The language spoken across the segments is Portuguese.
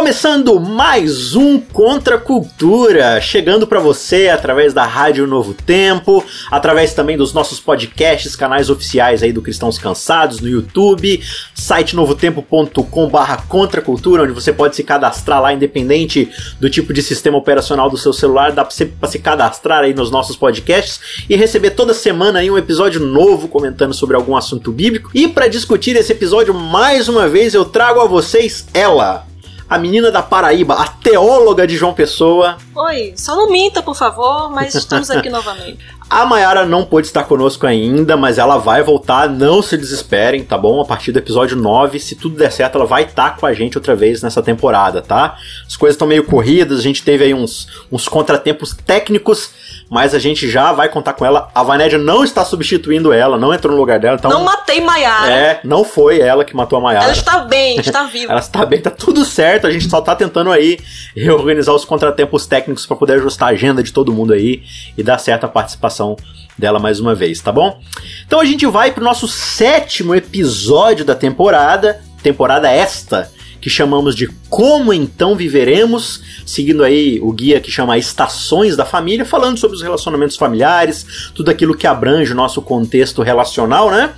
Começando mais um Contra Cultura, chegando para você através da Rádio Novo Tempo, através também dos nossos podcasts, canais oficiais aí do Cristãos Cansados no YouTube, site novotempo.com/barra Contra Cultura, onde você pode se cadastrar lá, independente do tipo de sistema operacional do seu celular, dá para se cadastrar aí nos nossos podcasts e receber toda semana aí um episódio novo comentando sobre algum assunto bíblico. E para discutir esse episódio mais uma vez, eu trago a vocês ela, a menina da Paraíba, a teóloga de João Pessoa. Oi, só não minta, por favor, mas estamos aqui novamente. A Mayara não pôde estar conosco ainda, mas ela vai voltar, não se desesperem, tá bom? A partir do episódio 9, se tudo der certo, ela vai estar com a gente outra vez nessa temporada, tá? As coisas estão meio corridas, a gente teve aí uns, uns contratempos técnicos, mas a gente já vai contar com ela. A Vanédia não está substituindo ela, não entrou no lugar dela, então... Não matei Maiara. É, não foi ela que matou a Mayara. Ela está bem, está viva. ela está bem, tá tudo certo, a gente só tá tentando aí reorganizar os contratempos técnicos para poder ajustar a agenda de todo mundo aí e dar certa participação dela mais uma vez, tá bom? Então a gente vai pro nosso sétimo episódio da temporada, temporada esta, que chamamos de Como Então Viveremos, seguindo aí o guia que chama Estações da Família, falando sobre os relacionamentos familiares, tudo aquilo que abrange o nosso contexto relacional, né?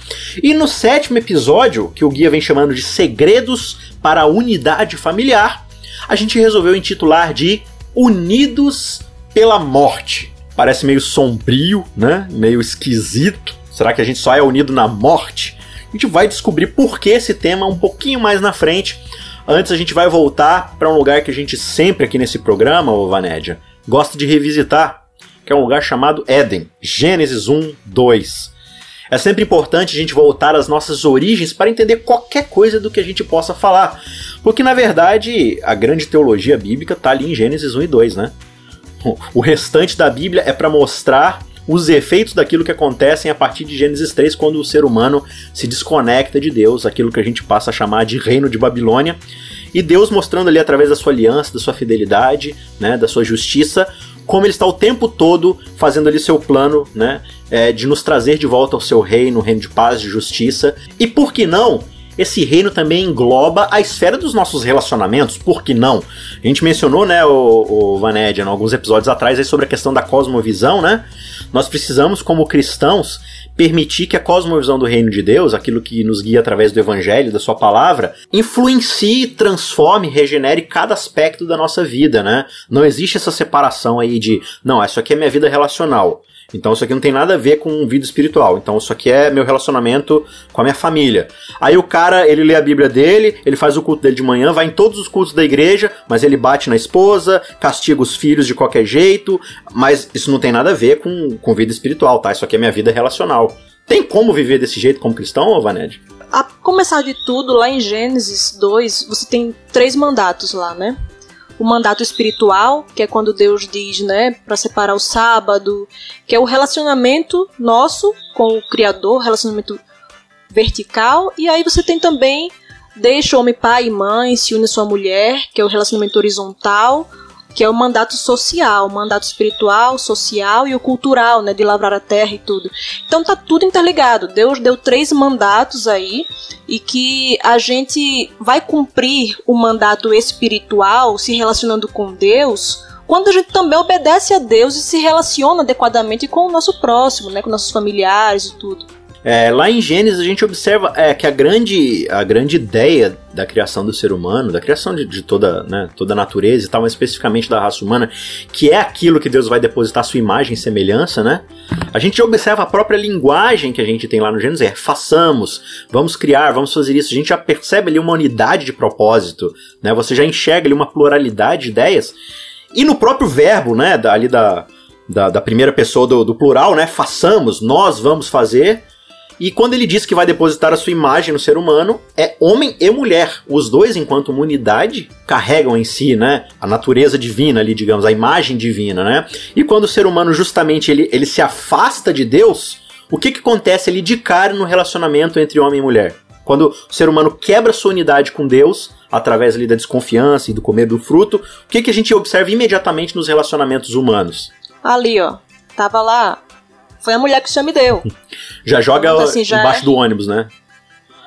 E no sétimo episódio, que o guia vem chamando de Segredos para a Unidade Familiar, a gente resolveu intitular de Unidos pela Morte. Parece meio sombrio, né? Meio esquisito. Será que a gente só é unido na morte? A gente vai descobrir por que esse tema um pouquinho mais na frente. Antes a gente vai voltar para um lugar que a gente sempre aqui nesse programa, ô Vanédia, gosta de revisitar, que é um lugar chamado Éden, Gênesis 1, 2. É sempre importante a gente voltar às nossas origens para entender qualquer coisa do que a gente possa falar. Porque na verdade a grande teologia bíblica está ali em Gênesis 1 e 2, né? O restante da Bíblia é para mostrar os efeitos daquilo que acontecem a partir de Gênesis 3, quando o ser humano se desconecta de Deus, aquilo que a gente passa a chamar de reino de Babilônia, e Deus mostrando ali através da sua aliança, da sua fidelidade, né, da sua justiça, como ele está o tempo todo fazendo ali seu plano, né, é, de nos trazer de volta ao seu reino, reino de paz, de justiça, e por que não esse reino também engloba a esfera dos nossos relacionamentos, por que não? A gente mencionou, né, o, o Vanédia, alguns episódios atrás, aí, sobre a questão da cosmovisão, né? Nós precisamos, como cristãos, permitir que a cosmovisão do reino de Deus, aquilo que nos guia através do evangelho, da sua palavra, influencie, transforme, regenere cada aspecto da nossa vida, né? Não existe essa separação aí de, não, isso aqui é minha vida relacional. Então isso aqui não tem nada a ver com vida espiritual. Então isso aqui é meu relacionamento com a minha família. Aí o cara, ele lê a Bíblia dele, ele faz o culto dele de manhã, vai em todos os cultos da igreja, mas ele bate na esposa, castiga os filhos de qualquer jeito, mas isso não tem nada a ver com, com vida espiritual, tá? Isso aqui é minha vida relacional. Tem como viver desse jeito como cristão, Vaned? A começar de tudo, lá em Gênesis 2, você tem três mandatos lá, né? O mandato espiritual, que é quando Deus diz, né, para separar o sábado, que é o relacionamento nosso com o Criador, relacionamento vertical, e aí você tem também deixa o homem pai e mãe, se une sua mulher, que é o relacionamento horizontal, que é o mandato social, o mandato espiritual, social e o cultural, né, de lavrar a terra e tudo. Então tá tudo interligado. Deus deu três mandatos aí e que a gente vai cumprir o mandato espiritual se relacionando com Deus quando a gente também obedece a Deus e se relaciona adequadamente com o nosso próximo, né, com nossos familiares e tudo. É, lá em Gênesis a gente observa é, que a grande, a grande ideia da criação do ser humano, da criação de, de toda, né, toda a natureza e tal, mas especificamente da raça humana, que é aquilo que Deus vai depositar sua imagem e semelhança, né? A gente observa a própria linguagem que a gente tem lá no Gênesis, é façamos, vamos criar, vamos fazer isso. A gente já percebe ali uma unidade de propósito, né? Você já enxerga ali uma pluralidade de ideias. E no próprio verbo, né, ali da da, da primeira pessoa do, do plural, né? Façamos, nós vamos fazer. E quando ele diz que vai depositar a sua imagem no ser humano, é homem e mulher. Os dois, enquanto uma unidade, carregam em si, né? A natureza divina ali, digamos, a imagem divina, né? E quando o ser humano justamente ele, ele se afasta de Deus, o que, que acontece ali de cara no relacionamento entre homem e mulher? Quando o ser humano quebra sua unidade com Deus, através ali da desconfiança e do comer do fruto, o que, que a gente observa imediatamente nos relacionamentos humanos? Ali, ó. Tava lá. Foi a mulher que o senhor me deu. Já joga então, assim, já embaixo é... do ônibus, né?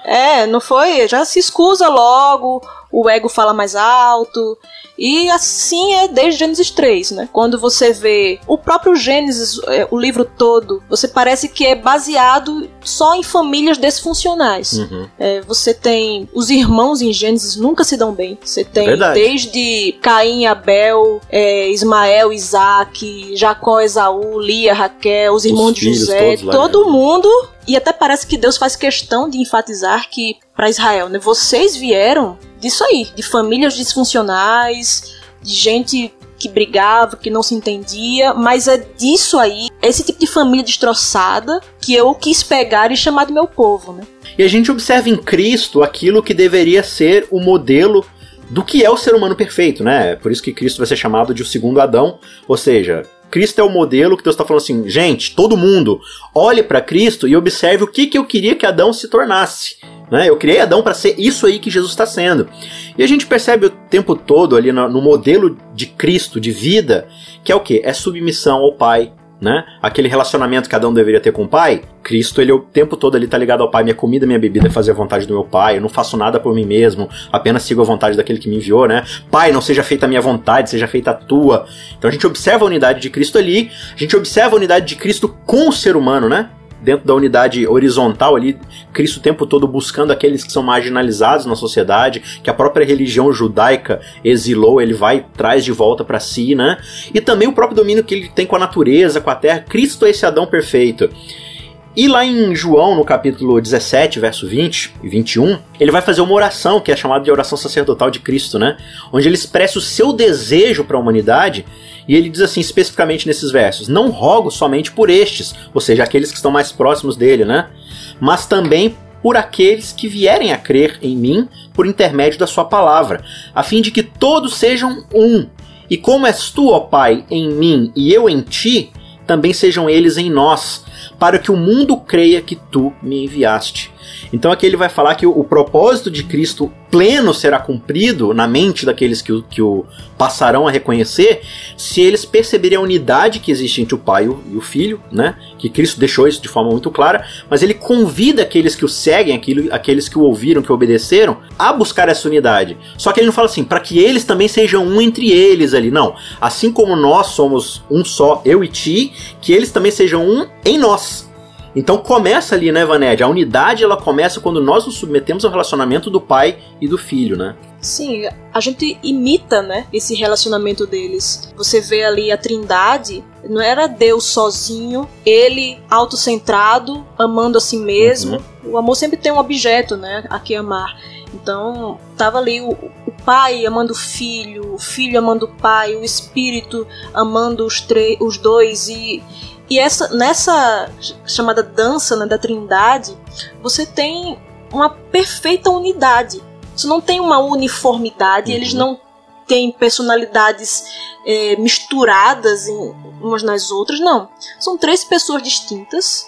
É, não foi? Já se escusa logo, o ego fala mais alto. E assim é desde Gênesis 3, né? Quando você vê o próprio Gênesis, é, o livro todo, você parece que é baseado só em famílias desfuncionais. Uhum. É, você tem os irmãos em Gênesis nunca se dão bem. Você tem Verdade. desde Caim, Abel, é, Ismael, Isaac, Jacó, Esaú, Lia, Raquel, os irmãos os de José, todo mundo e até parece que Deus faz questão de enfatizar que para Israel, né, vocês vieram disso aí, de famílias disfuncionais, de gente que brigava, que não se entendia, mas é disso aí, esse tipo de família destroçada, que eu quis pegar e chamar de meu povo, né? E a gente observa em Cristo aquilo que deveria ser o modelo do que é o ser humano perfeito, né? Por isso que Cristo vai ser chamado de o segundo Adão, ou seja, Cristo é o modelo que Deus está falando assim, gente, todo mundo, olhe para Cristo e observe o que, que eu queria que Adão se tornasse. Né? Eu criei Adão para ser isso aí que Jesus está sendo. E a gente percebe o tempo todo ali no, no modelo de Cristo, de vida, que é o que? É submissão ao Pai, né? Aquele relacionamento que cada um deveria ter com o pai, Cristo, ele o tempo todo ali tá ligado ao pai. Minha comida, minha bebida é fazer a vontade do meu pai. Eu não faço nada por mim mesmo, apenas sigo a vontade daquele que me enviou, né? Pai, não seja feita a minha vontade, seja feita a tua. Então a gente observa a unidade de Cristo ali, a gente observa a unidade de Cristo com o ser humano, né? Dentro da unidade horizontal ali, Cristo o tempo todo buscando aqueles que são marginalizados na sociedade, que a própria religião judaica exilou, ele vai traz de volta para si, né? E também o próprio domínio que ele tem com a natureza, com a terra. Cristo é esse Adão perfeito. E lá em João, no capítulo 17, verso 20 e 21, ele vai fazer uma oração que é chamada de oração sacerdotal de Cristo, né? Onde ele expressa o seu desejo para a humanidade e ele diz assim especificamente nesses versos: Não rogo somente por estes, ou seja, aqueles que estão mais próximos dele, né? Mas também por aqueles que vierem a crer em mim por intermédio da sua palavra, a fim de que todos sejam um. E como és tu, ó Pai, em mim e eu em ti, também sejam eles em nós, para que o mundo creia que tu me enviaste. Então aqui ele vai falar que o, o propósito de Cristo pleno será cumprido na mente daqueles que o, que o passarão a reconhecer se eles perceberem a unidade que existe entre o Pai e o Filho, né? Que Cristo deixou isso de forma muito clara, mas ele convida aqueles que o seguem, aquilo, aqueles que o ouviram, que obedeceram, a buscar essa unidade. Só que ele não fala assim, para que eles também sejam um entre eles ali, não. Assim como nós somos um só, eu e ti, que eles também sejam um em nós. Então começa ali, né, Vaned? A unidade ela começa quando nós nos submetemos ao relacionamento do pai e do filho, né? Sim, a gente imita, né, esse relacionamento deles. Você vê ali a Trindade, não era Deus sozinho, ele autocentrado, amando a si mesmo. Uhum. O amor sempre tem um objeto, né, a que amar. Então, tava ali o, o, pai amando o filho, o filho amando o pai, o espírito amando os, os dois e e essa, nessa chamada dança né, da trindade, você tem uma perfeita unidade. Você não tem uma uniformidade, uhum. eles não têm personalidades é, misturadas em, umas nas outras, não. São três pessoas distintas,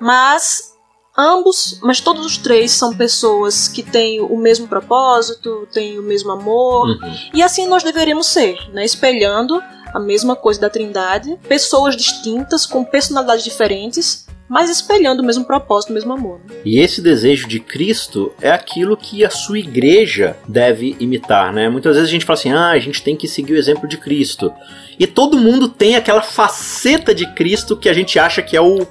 mas ambos, mas todos os três são pessoas que têm o mesmo propósito, têm o mesmo amor, uhum. e assim nós deveríamos ser, né? espelhando a mesma coisa da Trindade, pessoas distintas, com personalidades diferentes, mas espelhando o mesmo propósito, o mesmo amor. Né? E esse desejo de Cristo é aquilo que a sua igreja deve imitar, né? Muitas vezes a gente fala assim: "Ah, a gente tem que seguir o exemplo de Cristo". E todo mundo tem aquela faceta de Cristo que a gente acha que é o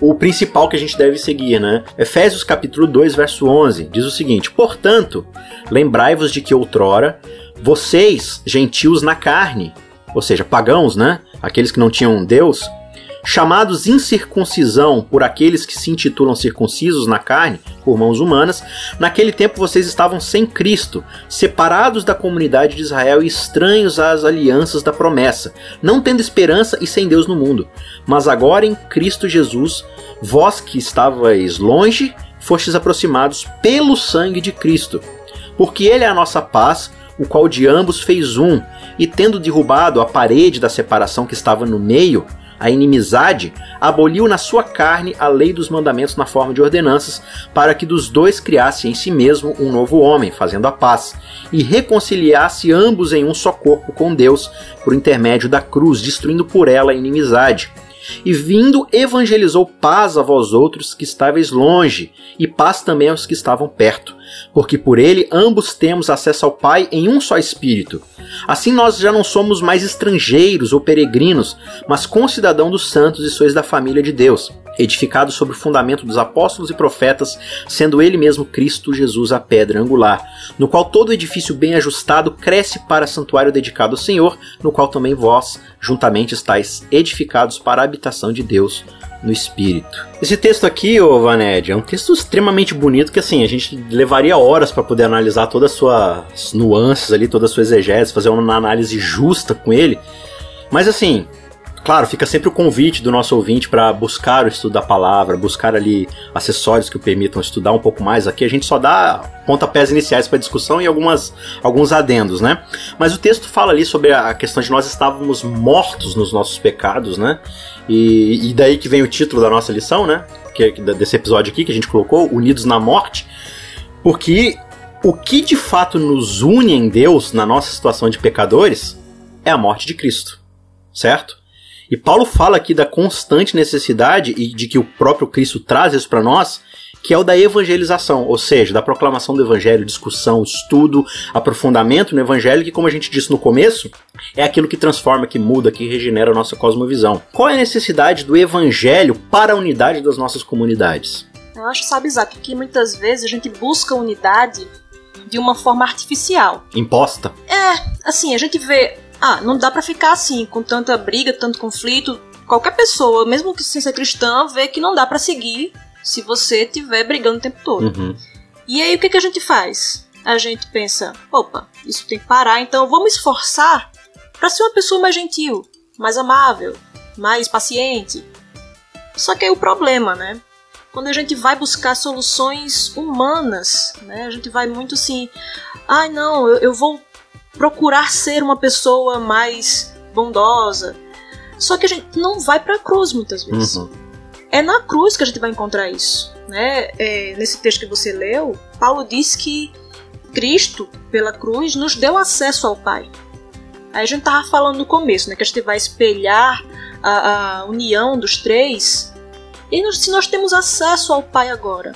o principal que a gente deve seguir, né? Efésios capítulo 2, verso 11, diz o seguinte: "Portanto, lembrai-vos de que outrora vocês, gentios na carne, ou seja, pagãos, né? Aqueles que não tinham Deus, chamados incircuncisão por aqueles que se intitulam circuncisos na carne, por mãos humanas, naquele tempo vocês estavam sem Cristo, separados da comunidade de Israel e estranhos às alianças da promessa, não tendo esperança e sem Deus no mundo. Mas agora em Cristo Jesus, vós que estavais longe, fostes aproximados pelo sangue de Cristo. Porque Ele é a nossa paz, o qual de ambos fez um, e tendo derrubado a parede da separação que estava no meio, a inimizade, aboliu na sua carne a lei dos mandamentos na forma de ordenanças, para que dos dois criasse em si mesmo um novo homem, fazendo a paz, e reconciliasse ambos em um só corpo com Deus, por intermédio da cruz, destruindo por ela a inimizade. E vindo, evangelizou paz a vós outros que estáveis longe, e paz também aos que estavam perto porque por ele ambos temos acesso ao Pai em um só Espírito. Assim nós já não somos mais estrangeiros ou peregrinos, mas concidadão dos santos e sois da família de Deus, edificados sobre o fundamento dos apóstolos e profetas, sendo ele mesmo Cristo Jesus a pedra angular, no qual todo edifício bem ajustado cresce para santuário dedicado ao Senhor, no qual também vós juntamente estáis edificados para a habitação de Deus no espírito. Esse texto aqui, ô Vaned, é um texto extremamente bonito que assim, a gente levaria horas para poder analisar todas as suas nuances ali, todas as suas exegeses, fazer uma análise justa com ele. Mas assim, Claro, fica sempre o convite do nosso ouvinte para buscar o estudo da palavra, buscar ali acessórios que o permitam estudar um pouco mais. Aqui a gente só dá pontapés iniciais para discussão e algumas, alguns adendos, né? Mas o texto fala ali sobre a questão de nós estávamos mortos nos nossos pecados, né? E, e daí que vem o título da nossa lição, né? Que, é desse episódio aqui que a gente colocou, Unidos na Morte. Porque o que de fato nos une em Deus na nossa situação de pecadores é a morte de Cristo, certo? E Paulo fala aqui da constante necessidade e de que o próprio Cristo traz isso para nós, que é o da evangelização, ou seja, da proclamação do evangelho, discussão, estudo, aprofundamento no evangelho, que como a gente disse no começo, é aquilo que transforma, que muda, que regenera a nossa cosmovisão. Qual é a necessidade do evangelho para a unidade das nossas comunidades? Eu acho, sabe, Isaac, que muitas vezes a gente busca unidade de uma forma artificial. Imposta? É, assim, a gente vê ah, não dá para ficar assim, com tanta briga, tanto conflito. Qualquer pessoa, mesmo que sem ser cristã, vê que não dá para seguir se você estiver brigando o tempo todo. Uhum. E aí o que, que a gente faz? A gente pensa, opa, isso tem que parar, então vamos esforçar para ser uma pessoa mais gentil, mais amável, mais paciente. Só que aí o problema, né? Quando a gente vai buscar soluções humanas, né? A gente vai muito assim, ai ah, não, eu, eu vou procurar ser uma pessoa mais bondosa. Só que a gente não vai para a cruz muitas vezes. Uhum. É na cruz que a gente vai encontrar isso. Né? É, nesse texto que você leu, Paulo diz que Cristo, pela cruz, nos deu acesso ao Pai. Aí a gente tava falando no começo, né, que a gente vai espelhar a, a união dos três. E nós, se nós temos acesso ao Pai agora,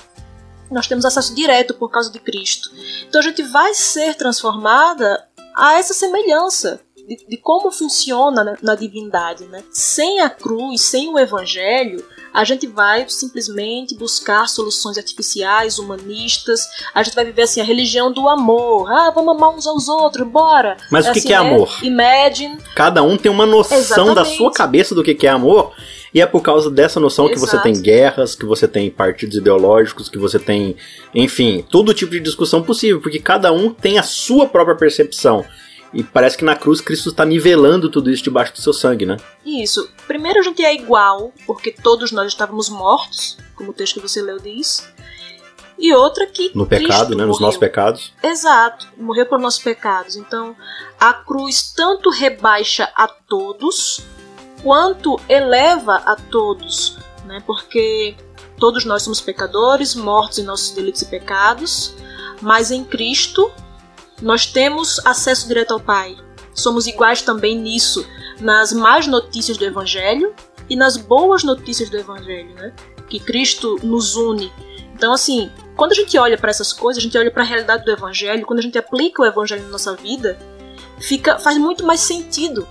nós temos acesso direto por causa de Cristo. Então a gente vai ser transformada a essa semelhança de, de como funciona na, na divindade. Né? Sem a cruz, sem o evangelho, a gente vai simplesmente buscar soluções artificiais, humanistas. A gente vai viver assim a religião do amor. Ah, vamos amar uns aos outros, bora. Mas é o que, assim, que é amor? Imagine. Cada um tem uma noção Exatamente. da sua cabeça do que é amor. E é por causa dessa noção que você Exato. tem guerras, que você tem partidos ideológicos, que você tem, enfim, todo tipo de discussão possível, porque cada um tem a sua própria percepção. E parece que na cruz Cristo está nivelando tudo isso debaixo do seu sangue, né? Isso. Primeiro a gente é igual, porque todos nós estávamos mortos, como o texto que você leu diz. E outra que No pecado, Cristo né? Nos nossos pecados. Exato, morreu por nossos pecados. Então, a cruz tanto rebaixa a todos, quanto eleva a todos, né? Porque todos nós somos pecadores, mortos em nossos delitos e pecados, mas em Cristo nós temos acesso direto ao Pai. Somos iguais também nisso, nas más notícias do Evangelho e nas boas notícias do Evangelho, né? Que Cristo nos une. Então, assim, quando a gente olha para essas coisas, a gente olha para a realidade do Evangelho, quando a gente aplica o Evangelho na nossa vida, fica faz muito mais sentido.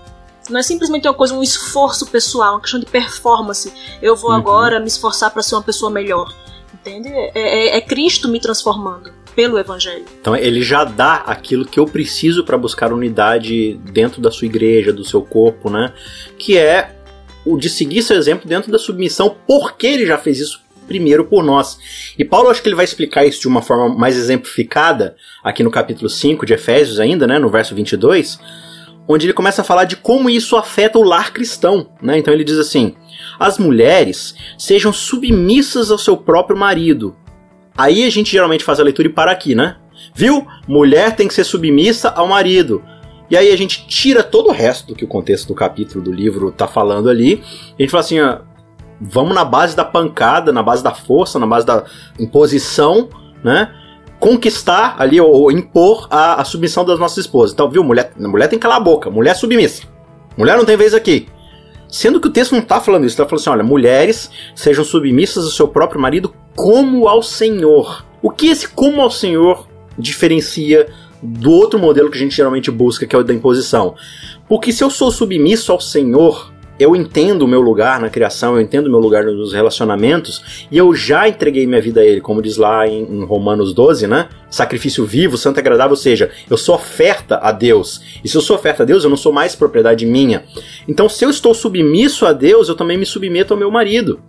Não é simplesmente uma coisa, um esforço pessoal, uma questão de performance. Eu vou Uhum. agora me esforçar para ser uma pessoa melhor. Entende? É, é- é Cristo me transformando pelo Evangelho. Então ele já dá aquilo que eu preciso para buscar unidade dentro da sua igreja, do seu corpo, né? Que é o de seguir seu exemplo dentro da submissão, porque ele já fez isso primeiro por nós. E Paulo acho que ele vai explicar isso de uma forma mais exemplificada aqui no capítulo 5 de Efésios ainda, né, no verso 22, onde ele começa a falar de como isso afeta o lar cristão, né? Então ele diz assim: "As mulheres sejam submissas ao seu próprio marido". Aí a gente geralmente faz a leitura e para aqui, né? Viu? Mulher tem que ser submissa ao marido. E aí a gente tira todo o resto do que o contexto do capítulo do livro tá falando ali. A gente fala assim, ó, vamos na base da pancada, na base da força, na base da imposição, né? Conquistar ali ou, impor a, a, submissão das nossas esposas. Então, viu, mulher, mulher tem que calar a boca, mulher é submissa. Mulher não tem vez aqui. Sendo que o texto não está falando isso, está falando assim: olha, mulheres sejam submissas ao seu próprio marido como ao Senhor. O que esse como ao Senhor diferencia do outro modelo que a gente geralmente busca, que é o da imposição. Porque se eu sou submisso ao Senhor, eu entendo o meu lugar na criação, eu entendo o meu lugar nos relacionamentos, e eu já entreguei minha vida a Ele, como diz lá em, em Romanos 12, né? Sacrifício vivo, santo e agradável, ou seja, eu sou oferta a Deus. E se eu sou oferta a Deus, eu não sou mais propriedade minha. Então, se eu estou submisso a Deus, eu também me submeto ao meu marido.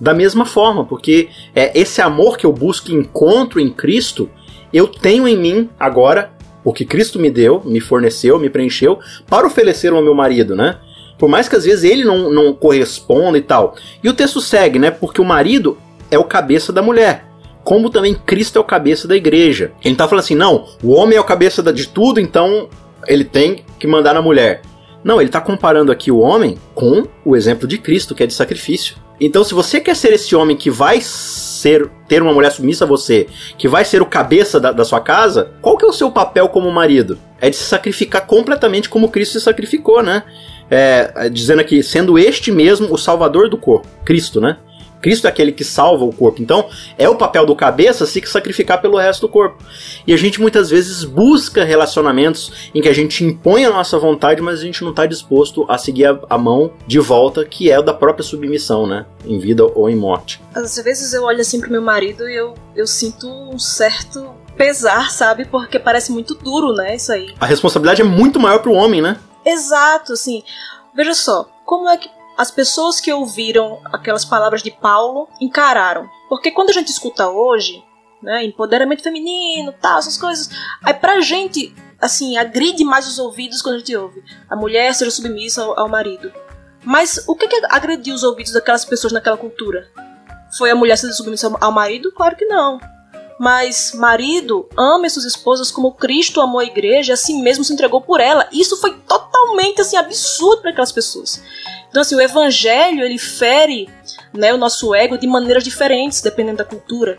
Da mesma forma, porque é esse amor que eu busco e encontro em Cristo, eu tenho em mim agora o que Cristo me deu, me forneceu, me preencheu, para oferecer ao meu marido, né? Por mais que às vezes ele não, não corresponda e tal. E o texto segue, né? Porque o marido é o cabeça da mulher. Como também Cristo é o cabeça da igreja. Ele tá falando assim: não, o homem é o cabeça de tudo, então ele tem que mandar na mulher. Não, ele está comparando aqui o homem com o exemplo de Cristo, que é de sacrifício. Então, se você quer ser esse homem que vai ser ter uma mulher submissa a você, que vai ser o cabeça da, da sua casa, qual que é o seu papel como marido? É de se sacrificar completamente como Cristo se sacrificou, né? É, é dizendo aqui, sendo este mesmo o salvador do corpo, Cristo, né? Cristo é aquele que salva o corpo. Então, é o papel do cabeça se sacrificar pelo resto do corpo. E a gente muitas vezes busca relacionamentos em que a gente impõe a nossa vontade, mas a gente não está disposto a seguir a, a, mão de volta, que é da própria submissão, né? Em vida ou em morte. Às vezes eu olho assim pro meu marido e eu, eu sinto um certo pesar, sabe? Porque parece muito duro, né? Isso aí. A responsabilidade é muito maior pro homem, né? Exato, assim. Veja só, como é que as pessoas que ouviram aquelas palavras de Paulo encararam. Porque quando a gente escuta hoje, né, empoderamento feminino, tal, essas coisas, aí pra gente, assim, agride mais os ouvidos quando a gente ouve a mulher seja submissa ao, ao marido. Mas o que, que agrediu os ouvidos daquelas pessoas naquela cultura? Foi a mulher ser submissa ao marido? Claro que não. Mas, marido, ame suas esposas como Cristo amou a igreja e assim mesmo se entregou por ela. Isso foi totalmente assim, absurdo para aquelas pessoas. Então, assim, o evangelho, ele fere né, o nosso ego de maneiras diferentes, dependendo da cultura.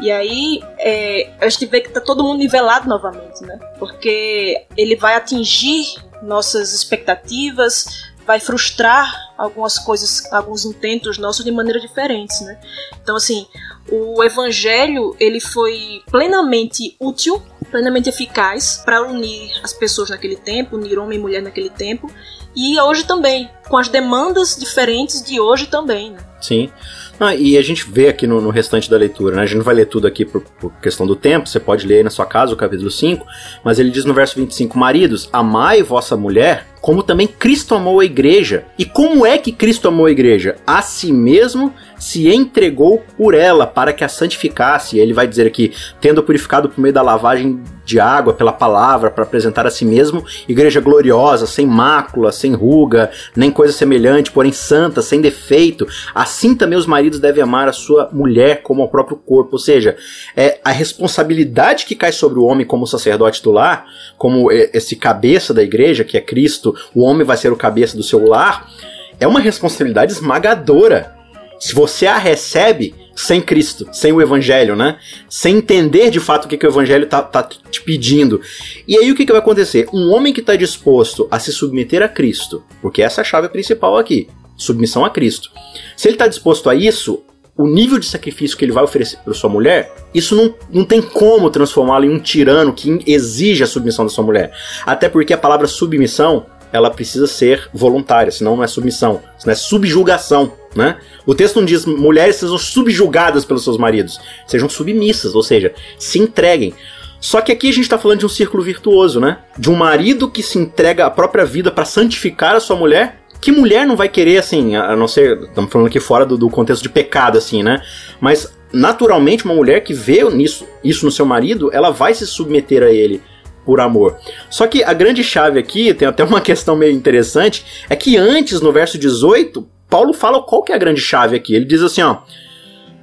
E aí, é, a gente vê que tá todo mundo nivelado novamente, né? Porque ele vai atingir nossas expectativas, vai frustrar algumas coisas, alguns intentos nossos de maneiras diferentes, né? Então, assim, o evangelho, ele foi plenamente útil, plenamente eficaz para unir as pessoas naquele tempo, unir homem e mulher naquele tempo, e hoje também, com as demandas diferentes de hoje também. Né? Sim. Ah, e a gente vê aqui no, no, restante da leitura, né? A gente não vai ler tudo aqui por, por, questão do tempo, você pode ler aí na sua casa o capítulo 5, mas ele diz no verso 25: Maridos, amai vossa mulher, como também Cristo amou a igreja. E como é que Cristo amou a igreja? A si mesmo se entregou por ela para que a santificasse. Ele vai dizer aqui, tendo purificado por meio da lavagem de água pela palavra para apresentar a si mesmo igreja gloriosa, sem mácula, sem ruga, nem coisa semelhante, porém santa, sem defeito. Assim também os maridos devem amar a sua mulher como ao próprio corpo. Ou seja, é a responsabilidade que cai sobre o homem como sacerdote titular, como esse cabeça da igreja, que é Cristo, o homem vai ser o cabeça do seu lar, é uma responsabilidade esmagadora se você a recebe sem Cristo, sem o Evangelho, né? Sem entender de fato o que, que o Evangelho tá, tá te pedindo. E aí o que, que vai acontecer? Um homem que está disposto a se submeter a Cristo, porque essa é a chave principal aqui, submissão a Cristo. Se ele está disposto a isso, o nível de sacrifício que ele vai oferecer para sua mulher, isso não, não tem como transformá-lo em um tirano que exige a submissão da sua mulher. Até porque a palavra submissão ela precisa ser voluntária, senão não é submissão, senão é subjugação, né? O texto não diz mulheres sejam subjugadas pelos seus maridos, sejam submissas, ou seja, se entreguem. Só que aqui a gente está falando de um círculo virtuoso, né? De um marido que se entrega a própria vida para santificar a sua mulher que mulher não vai querer, assim, a não ser. Estamos falando aqui fora do, do contexto de pecado, assim, né? Mas naturalmente uma mulher que vê nisso, isso no seu marido, ela vai se submeter a ele por amor. Só que a grande chave aqui, tem até uma questão meio interessante, é que antes, no verso 18, Paulo fala qual que é a grande chave aqui. Ele diz assim, ó: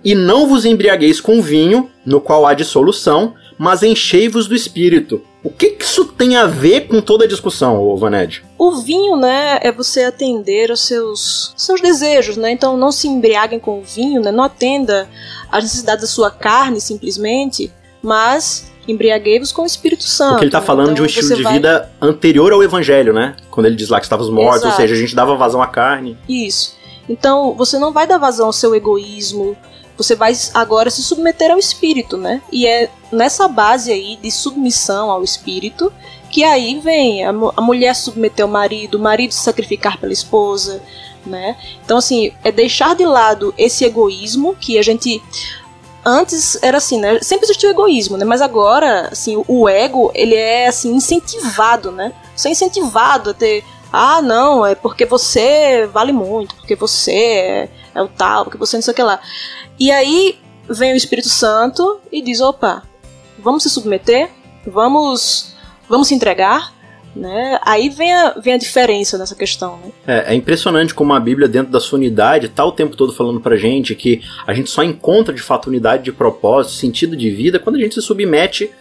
"E não vos embriagueis com vinho, no qual há dissolução, mas enchei-vos do espírito." O que, que, isso tem a ver com toda a discussão, Vaned? O vinho, né, é você atender aos seus, seus desejos, né? Então não se embriaguem com o vinho, né? Não atenda às necessidades da sua carne simplesmente, mas embriaguei-vos com o Espírito Santo. Porque ele está falando então, de um estilo de vai... vida anterior ao Evangelho, né? Quando ele diz lá que estávamos mortos, Exato. ou seja, a gente dava vazão à carne. Isso. Então, você não vai dar vazão ao seu egoísmo, você vai agora se submeter ao espírito, né? E é nessa base aí de submissão ao espírito que aí vem a, a mulher submeter ao marido, o marido se sacrificar pela esposa, né? Então assim, é deixar de lado esse egoísmo que a gente antes era assim, né? Sempre existiu egoísmo, né? Mas agora, assim, o ego, ele é assim incentivado, né? Você é incentivado a ter ah, não, é porque você vale muito, porque você é, é o tal, porque você não sei o que lá. E aí vem o Espírito Santo e diz: opa, vamos se submeter, vamos, vamos se entregar. Né? Aí vem a, vem a diferença nessa questão. Né? É, é, impressionante como a Bíblia, dentro da sua unidade, está o tempo todo falando pra gente que a gente só encontra de fato unidade de propósito, sentido de vida, quando a gente se submete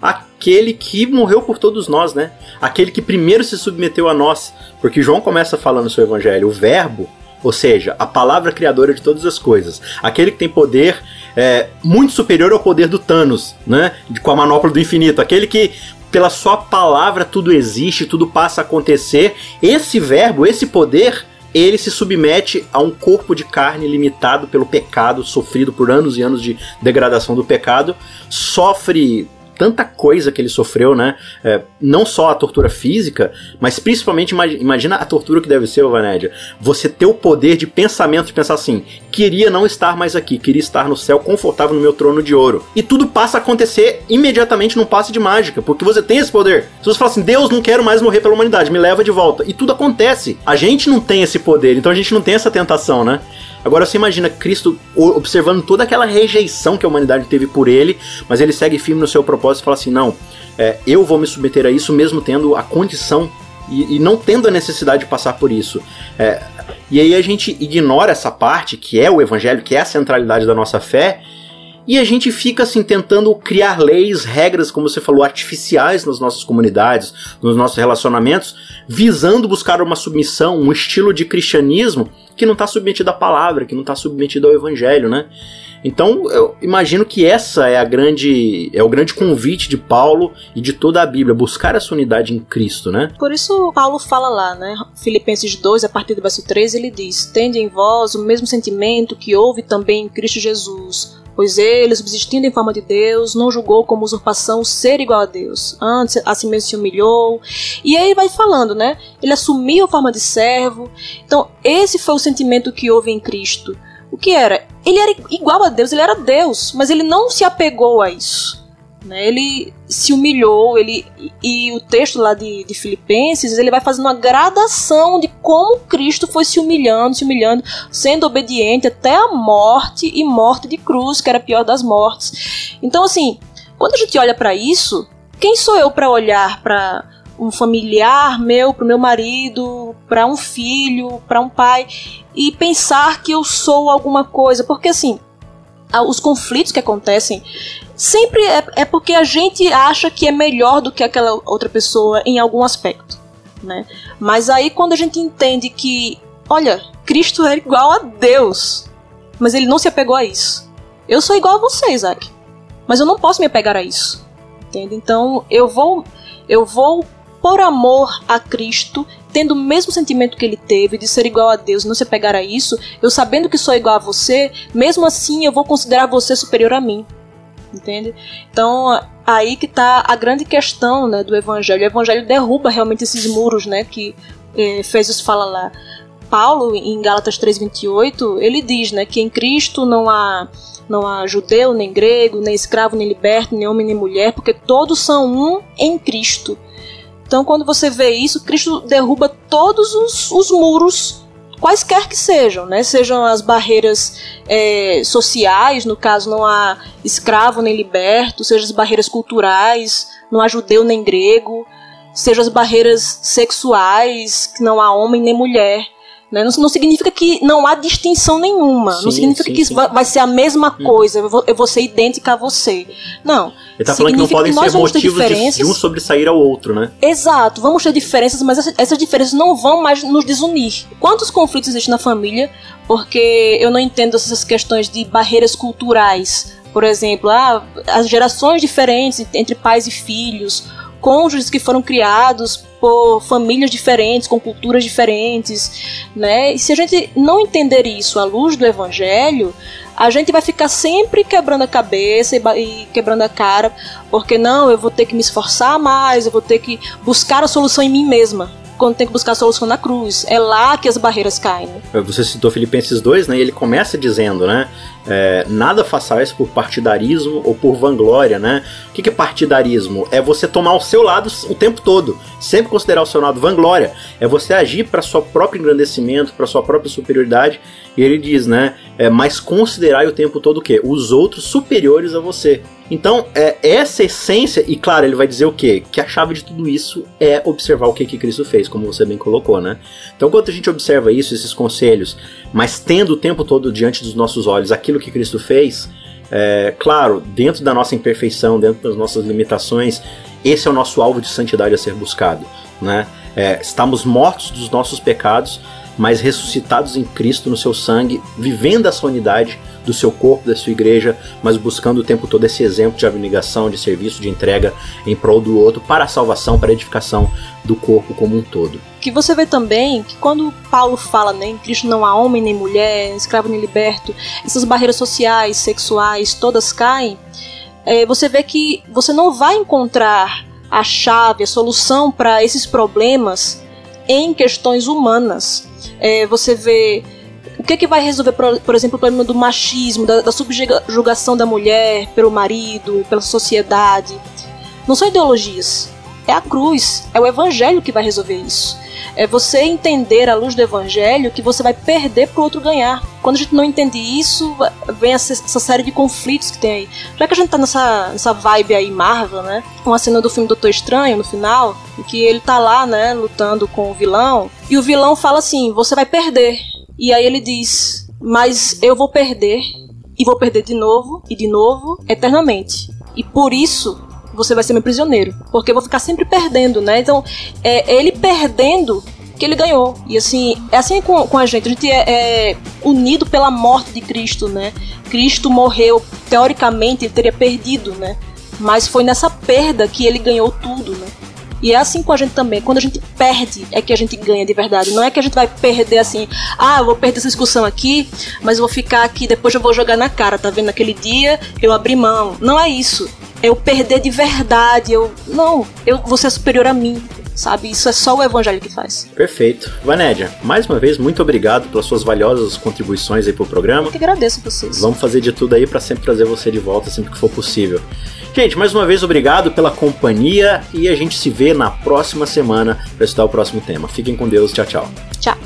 àquele que morreu por todos nós, né? Aquele que primeiro se submeteu a nós. Porque João começa falando no seu evangelho, o Verbo ou seja, a palavra criadora de todas as coisas. Aquele que tem poder é, muito superior ao poder do Thanos, né? Com a manopla do infinito. Aquele que, pela sua palavra, tudo existe, tudo passa a acontecer. Esse verbo, esse poder, ele se submete a um corpo de carne limitado pelo pecado, sofrido por anos e anos de degradação do pecado, sofre tanta coisa que ele sofreu, né? É, não só a tortura física, mas principalmente imagina a tortura que deve ser, Vanédia. Você ter o poder de pensamento de pensar assim: queria não estar mais aqui, queria estar no céu confortável no meu trono de ouro. E tudo passa a acontecer imediatamente num passe de mágica, porque você tem esse poder. Se você fala assim: Deus, não quero mais morrer pela humanidade, me leva de volta. E tudo acontece. A gente não tem esse poder, então a gente não tem essa tentação, né? Agora você imagina Cristo observando toda aquela rejeição que a humanidade teve por ele, mas ele segue firme no seu propósito e fala assim: não, é, eu vou me submeter a isso mesmo tendo a condição e, e não tendo a necessidade de passar por isso. É, e aí a gente ignora essa parte que é o evangelho, que é a centralidade da nossa fé, e a gente fica assim tentando criar leis, regras, como você falou, artificiais nas nossas comunidades, nos nossos relacionamentos, visando buscar uma submissão, um estilo de cristianismo que não está submetido à palavra, que não está submetido ao evangelho, né? Então, eu imagino que essa é a grande é o grande convite de Paulo e de toda a Bíblia, buscar essa unidade em Cristo, né? Por isso Paulo fala lá, né? Filipenses 2, a partir do verso 13, ele diz: "Tende em vós o mesmo sentimento que houve também em Cristo Jesus, Pois ele, subsistindo em forma de Deus, não julgou como usurpação ser igual a Deus. Antes, assim mesmo se humilhou. E aí vai falando, né? Ele assumiu a forma de servo. Então, esse foi o sentimento que houve em Cristo. O que era? Ele era igual a Deus, ele era Deus, mas ele não se apegou a isso. Né? Ele se humilhou, ele e, o texto lá de, de, Filipenses ele vai fazendo uma gradação de como Cristo foi se humilhando, se humilhando, sendo obediente até a morte e morte de cruz, que era a pior das mortes. Então assim, quando a gente olha para isso, quem sou eu para olhar para um familiar meu, para o meu marido, para um filho, para um pai e pensar que eu sou alguma coisa? Porque assim, os conflitos que acontecem sempre é, é porque a gente acha que é melhor do que aquela outra pessoa em algum aspecto, né? Mas aí quando a gente entende que, olha, Cristo é igual a Deus, mas ele não se apegou a isso. Eu sou igual a você, Isaac, mas eu não posso me apegar a isso, entende? Então eu vou, eu vou por amor a Cristo, tendo o mesmo sentimento que ele teve de ser igual a Deus, não se apegar a isso, eu sabendo que sou igual a você, mesmo assim eu vou considerar você superior a mim entende? Então, aí que está a grande questão né, do evangelho. O evangelho derruba realmente esses muros né, que eh, Efésios fala lá. Paulo, em Gálatas 3,28, ele diz né, que em Cristo não há, não há judeu, nem grego, nem escravo, nem liberto, nem homem, nem mulher, porque todos são um em Cristo. Então, quando você vê isso, Cristo derruba todos os, os muros quaisquer que sejam, né? Sejam as barreiras é, sociais, no caso não há escravo nem liberto, sejam as barreiras culturais, não há judeu nem grego, sejam as barreiras sexuais, que não há homem nem mulher. Né? Não, não, significa que não há distinção nenhuma. Sim, não significa sim, que sim. vai ser a mesma hum. coisa, eu vou, eu vou, ser idêntica a você. Não. Ele está falando que não podem que ser motivos de, de um sobressair ao outro, né? Exato, vamos ter diferenças, mas essas, essas diferenças não vão mais nos desunir. Quantos conflitos existem na família? Porque eu não entendo essas questões de barreiras culturais. Por exemplo, ah, as gerações diferentes entre pais e filhos, cônjuges que foram criados por famílias diferentes, com culturas diferentes, né? E se a gente não entender isso à luz do evangelho, a gente vai ficar sempre quebrando a cabeça e, quebrando a cara, porque não, eu vou ter que me esforçar mais, eu vou ter que buscar a solução em mim mesma quando tem que buscar a solução na cruz. É lá que as barreiras caem. Né? Você citou Filipenses 2, né? E ele começa dizendo, né? É, nada façais por partidarismo ou por vanglória, né? O que é partidarismo? É você tomar o seu lado o tempo todo, sempre considerar o seu lado vanglória. É você agir para seu próprio engrandecimento, para sua própria superioridade. E ele diz, né? É, mas considerar o tempo todo o quê? Os outros superiores a você. Então, é, essa essência, e claro, ele vai dizer o quê? Que a chave de tudo isso é observar o que, que Cristo fez, como você bem colocou, né? Então, quando a gente observa isso, esses conselhos, mas tendo o tempo todo diante dos nossos olhos aquilo que Cristo fez, é, claro, dentro da nossa imperfeição, dentro das nossas limitações, esse é o nosso alvo de santidade a ser buscado, né? É, estamos mortos dos nossos pecados, mas ressuscitados em Cristo no seu sangue, vivendo essa unidade do seu corpo, da sua igreja, mas buscando o tempo todo esse exemplo de abnegação, de serviço, de entrega em prol do outro, para a salvação, para a edificação do corpo como um todo. Que você vê também que quando Paulo fala, né, em Cristo não há homem nem mulher, escravo nem liberto, essas barreiras sociais, sexuais, todas caem, é, você vê que você não vai encontrar a chave, a solução para esses problemas em questões humanas. É, você vê o que, que vai resolver, por, por exemplo, o problema do machismo, da, da subjugação da mulher pelo marido, pela sociedade? Não são ideologias. É a cruz, é o evangelho que vai resolver isso. É você entender à luz do evangelho que você vai perder para o outro ganhar. Quando a gente não entende isso, vem essa, essa, série de conflitos que tem aí. Já que a gente tá nessa, nessa vibe aí Marvel, né? Uma cena do filme Doutor Estranho no final, em que ele tá lá, né, lutando com o vilão, e o vilão fala assim: "Você vai perder". E aí ele diz: Mas eu vou perder, e vou perder de novo, e de novo, eternamente. E por isso você vai ser meu prisioneiro. Porque eu vou ficar sempre perdendo, né? Então, é ele perdendo que ele ganhou. E assim, é assim com, com a gente. A gente é, é, unido pela morte de Cristo, né? Cristo morreu, teoricamente, ele teria perdido, né? Mas foi nessa perda que ele ganhou tudo, né? E é assim com a gente também. Quando a gente perde, é que a gente ganha de verdade. Não é que a gente vai perder assim, ah, eu vou perder essa discussão aqui, mas vou ficar aqui, depois eu vou jogar na cara, tá vendo? Naquele dia eu abri mão. Não é isso. É eu perder de verdade. Eu. Não, eu vou ser superior a mim sabe? Isso é só o evangelho que faz. Perfeito. Vanédia, mais uma vez, muito obrigado pelas suas valiosas contribuições aí pro programa. Eu que agradeço vocês. Vamos fazer de tudo aí para sempre trazer você de volta sempre que for possível. Gente, mais uma vez obrigado pela companhia e a gente se vê na próxima semana para estudar o próximo tema. Fiquem com Deus, tchau, tchau. Tchau.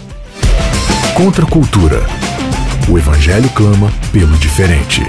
Contra a cultura. O evangelho clama pelo diferente.